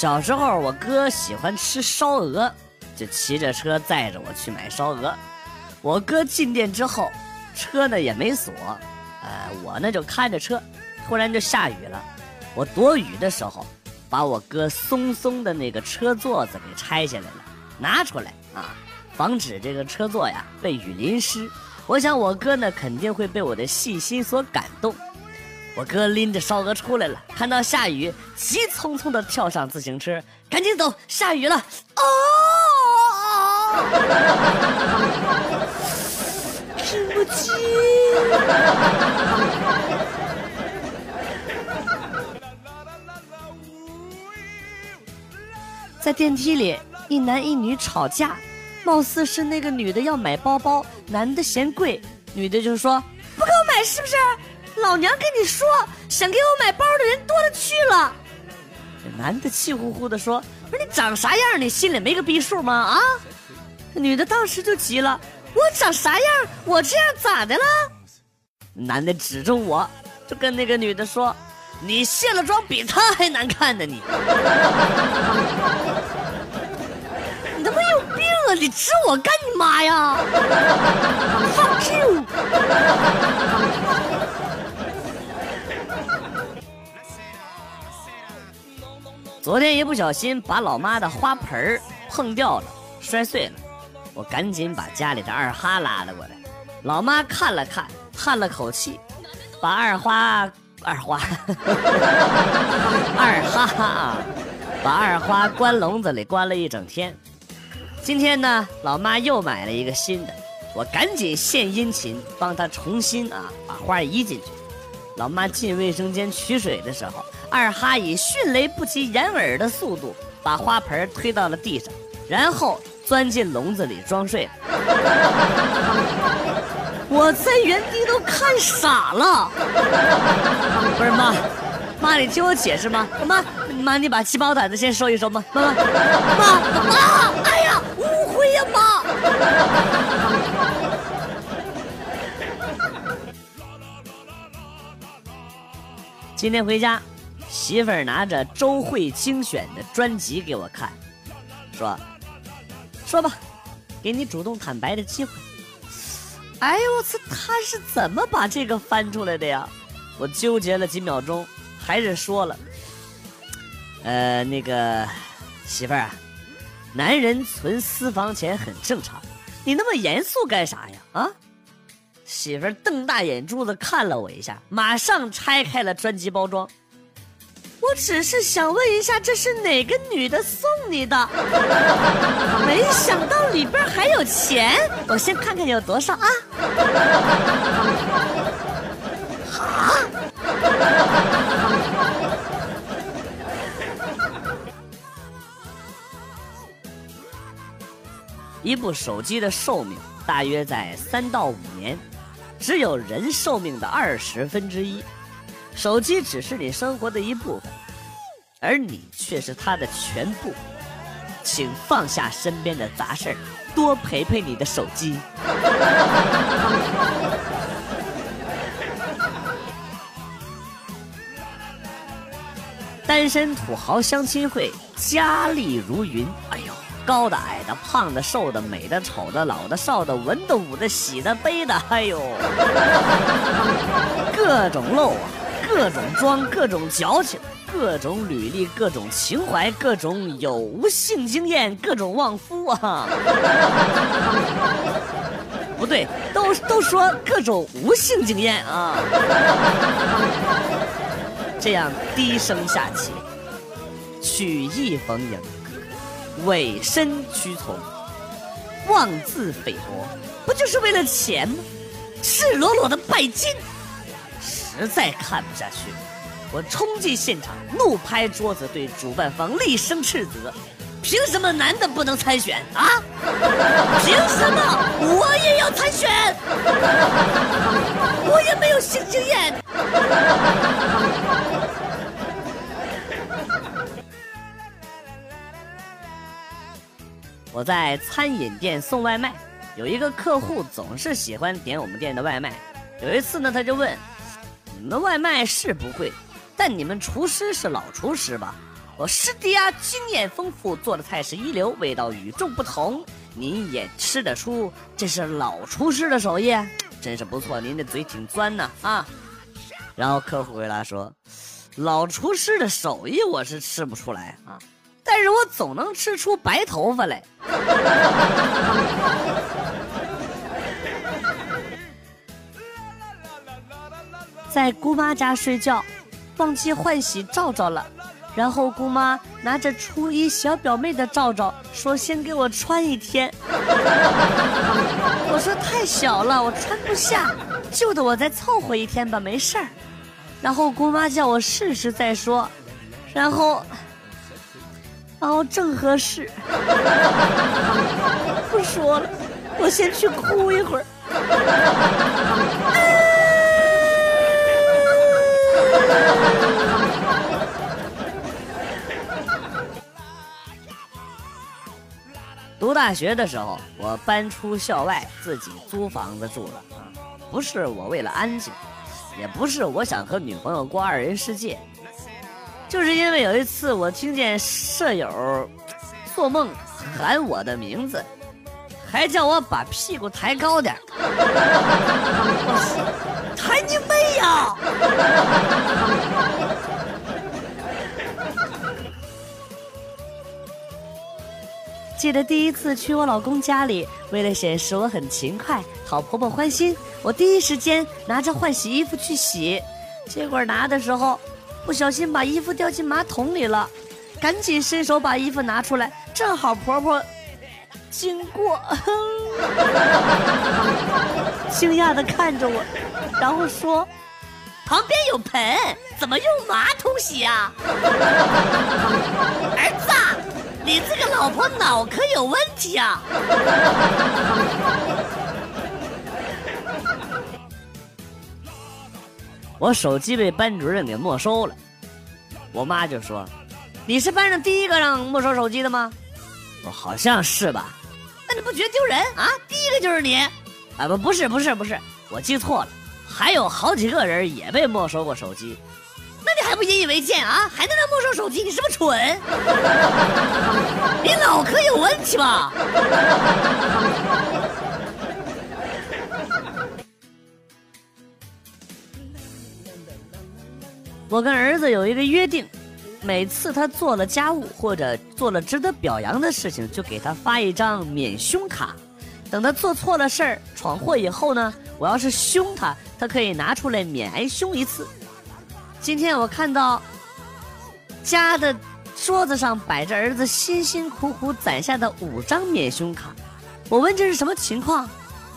小时候我哥喜欢吃烧鹅，就骑着车载着我去买烧鹅。我哥进店之后，车呢也没锁，呃，我呢就开着车，突然就下雨了。我躲雨的时候，把我哥松松的那个车座子给拆下来了，拿出来啊，防止这个车座呀被雨淋湿。我想我哥呢肯定会被我的细心所感动。我哥拎着烧鹅出来了，看到下雨，急匆匆的跳上自行车，赶紧走，下雨了。哦，对不起。在电梯里，一男一女吵架，貌似是那个女的要买包包，男的嫌贵，女的就说不给我买是不是？老娘跟你说，想给我买包的人多了去了。这男的气呼呼的说：“不是你长啥样，你心里没个逼数吗？啊！”女的当时就急了：“我长啥样？我这样咋的了？”男的指着我，就跟那个女的说：“你卸了妆比他还难看呢！你，你他妈有病啊！你指我干你妈呀放屁昨天一不小心把老妈的花盆碰掉了，摔碎了，我赶紧把家里的二哈拉了过来。老妈看了看，叹了口气，把二花二花 二哈哈啊把二花关笼子里关了一整天。今天呢，老妈又买了一个新的，我赶紧献殷勤，帮她重新啊把花移进去。老妈进卫生间取水的时候。二哈以迅雷不及掩耳的速度把花盆推到了地上，然后钻进笼子里装睡。我在原地都看傻了。不是妈，妈你听我解释吗？妈妈你把鸡毛掸子先收一收吗？妈妈妈妈，哎呀，误会呀妈。今天回家。媳妇儿拿着周慧精选的专辑给我看，说：“说吧，给你主动坦白的机会。”哎呦我操，他是怎么把这个翻出来的呀？我纠结了几秒钟，还是说了：“呃，那个媳妇儿啊，男人存私房钱很正常，你那么严肃干啥呀？啊？”媳妇儿瞪大眼珠子看了我一下，马上拆开了专辑包装。我只是想问一下，这是哪个女的送你的？没想到里边还有钱，我先看看有多少啊！啊！一部手机的寿命大约在三到五年，只有人寿命的二十分之一。手机只是你生活的一部分，而你却是它的全部。请放下身边的杂事儿，多陪陪你的手机。单身土豪相亲会，佳丽如云。哎呦，高的、矮的、胖的、瘦的、美的、丑的、老的、少的、文的、武的、喜的、悲的，哎呦，各种露啊！各种装，各种矫情，各种履历，各种情怀，各种有无性经验，各种旺夫啊！不对，都都说各种无性经验啊！这样低声下气，曲意逢迎，委身屈从，妄自菲薄，不就是为了钱吗？赤裸裸的拜金！实在看不下去，我冲进现场，怒拍桌子，对主办方厉声斥责：“凭什么男的不能参选啊？凭什么我也要参选？我也没有性经验。”我在餐饮店送外卖，有一个客户总是喜欢点我们店的外卖。有一次呢，他就问。你们外卖是不贵，但你们厨师是老厨师吧？我师弟啊，经验丰富，做的菜是一流，味道与众不同。您也吃得出这是老厨师的手艺，真是不错。您的嘴挺钻呐啊！然后客户回答说：“老厨师的手艺我是吃不出来啊，但是我总能吃出白头发来。”在姑妈家睡觉，忘记换洗罩罩了，然后姑妈拿着初一小表妹的罩罩，说先给我穿一天。我说太小了，我穿不下，旧的我再凑合一天吧，没事儿。然后姑妈叫我试试再说，然后，然后正合适。不说了，我先去哭一会儿。读大学的时候，我搬出校外，自己租房子住了啊。不是我为了安静，也不是我想和女朋友过二人世界，就是因为有一次我听见舍友做梦喊我的名字，还叫我把屁股抬高点。抬你妹呀！记得第一次去我老公家里，为了显示我很勤快，讨婆婆欢心，我第一时间拿着换洗衣服去洗，结果拿的时候不小心把衣服掉进马桶里了，赶紧伸手把衣服拿出来，正好婆婆经过，惊讶的看着我，然后说：“旁边有盆，怎么用马桶洗啊？”儿子。你这个老婆脑壳有问题啊！我手机被班主任给没收了，我妈就说：“你是班上第一个让没收手机的吗？”我好像是吧？那你不觉得丢人啊？第一个就是你，啊不不是不是不是，我记错了，还有好几个人也被没收过手机。那你还不引以为戒啊？还在那没收手机？你是不是蠢？你脑壳有问题吧？我跟儿子有一个约定，每次他做了家务或者做了值得表扬的事情，就给他发一张免凶卡。等他做错了事儿、闯祸以后呢，我要是凶他，他可以拿出来免挨凶一次。今天我看到家的桌子上摆着儿子辛辛苦苦攒下的五张免凶卡，我问这是什么情况，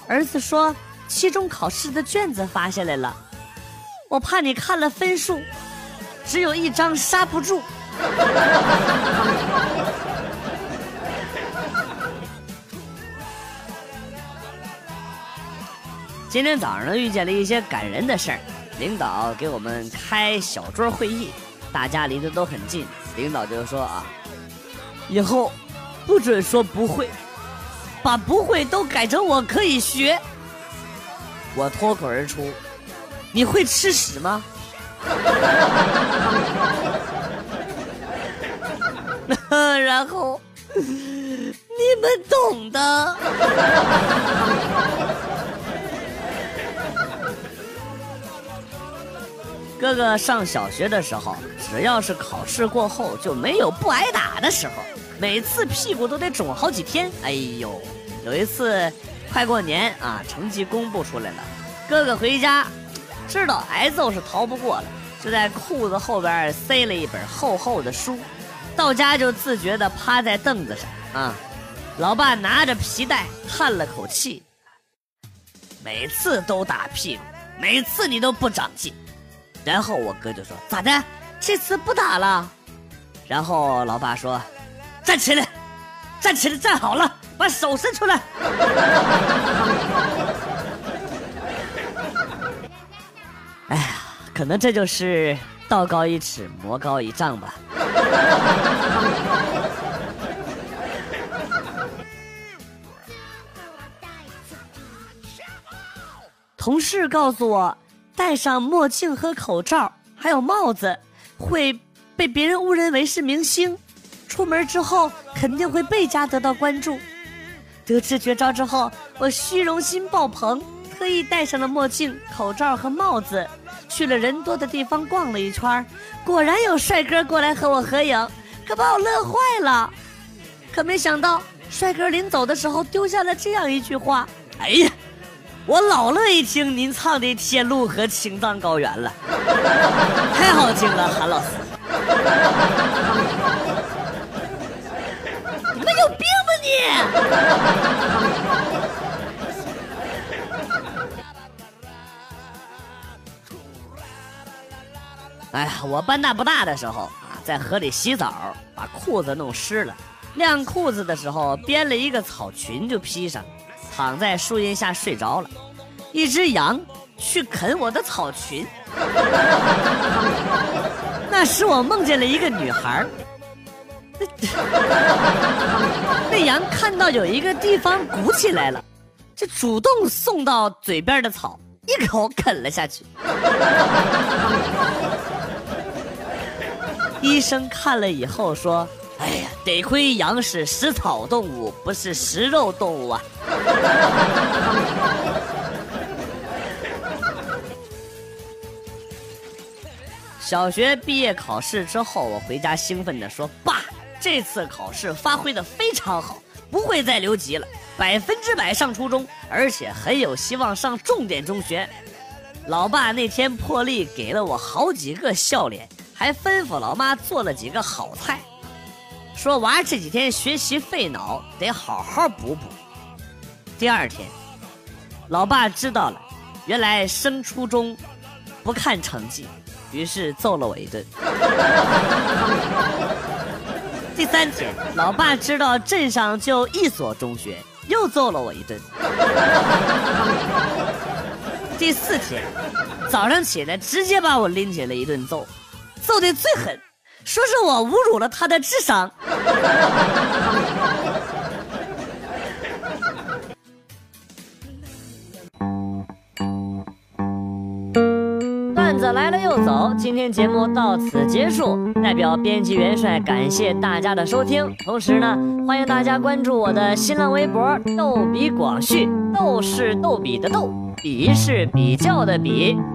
儿子说期中考试的卷子发下来了，我怕你看了分数，只有一张刹不住。今天早上呢遇见了一些感人的事儿。领导给我们开小桌会议，大家离得都很近。领导就说啊，以后不准说不会，把不会都改成我可以学。我脱口而出，你会吃屎吗？然后你们懂的。哥哥上小学的时候，只要是考试过后，就没有不挨打的时候，每次屁股都得肿好几天。哎呦，有一次快过年啊，成绩公布出来了，哥哥回家，知道挨揍是逃不过了，就在裤子后边塞了一本厚厚的书，到家就自觉地趴在凳子上啊。老爸拿着皮带叹了口气，每次都打屁股，每次你都不长进。然后我哥就说：“咋的？这次不打了？”然后老爸说：“站起来，站起来，站好了，把手伸出来。”可能这就是道高一尺，魔高一丈吧。同事告诉我。戴上墨镜和口罩，还有帽子，会被别人误认为是明星，出门之后肯定会倍加得到关注。得知绝招之后，我虚荣心爆棚，特意戴上了墨镜、口罩和帽子，去了人多的地方逛了一圈，果然有帅哥过来和我合影，可把我乐坏了。可没想到，帅哥临走的时候丢下了这样一句话：“哎呀，我老乐意听您唱的《天路》和《青藏高原》了，太好听了，韩老师。”你们有病吧你！哎呀，我半大不大的时候啊，在河里洗澡，把裤子弄湿了。晾裤子的时候，编了一个草裙就披上，躺在树荫下睡着了。一只羊去啃我的草裙，那时我梦见了一个女孩。那羊看到有一个地方鼓起来了，就主动送到嘴边的草，一口啃了下去。医生看了以后说：“哎呀，得亏羊是食草动物，不是食肉动物啊。”小学毕业考试之后，我回家兴奋地说：“爸。”这次考试发挥的非常好，不会再留级了，百分之百上初中，而且很有希望上重点中学。老爸那天破例给了我好几个笑脸，还吩咐老妈做了几个好菜，说娃这几天学习费脑，得好好补补。第二天，老爸知道了，原来升初中不看成绩，于是揍了我一顿。第三天，老爸知道镇上就一所中学，又揍了我一顿。第四天，早上起来直接把我拎起来一顿揍，揍的最狠，说是我侮辱了他的智商。段子来了又走，今天节目到此结束。代表编辑元帅感谢大家的收听，同时呢，欢迎大家关注我的新浪微博“逗比广旭”，逗是逗比的逗，比是比较的比。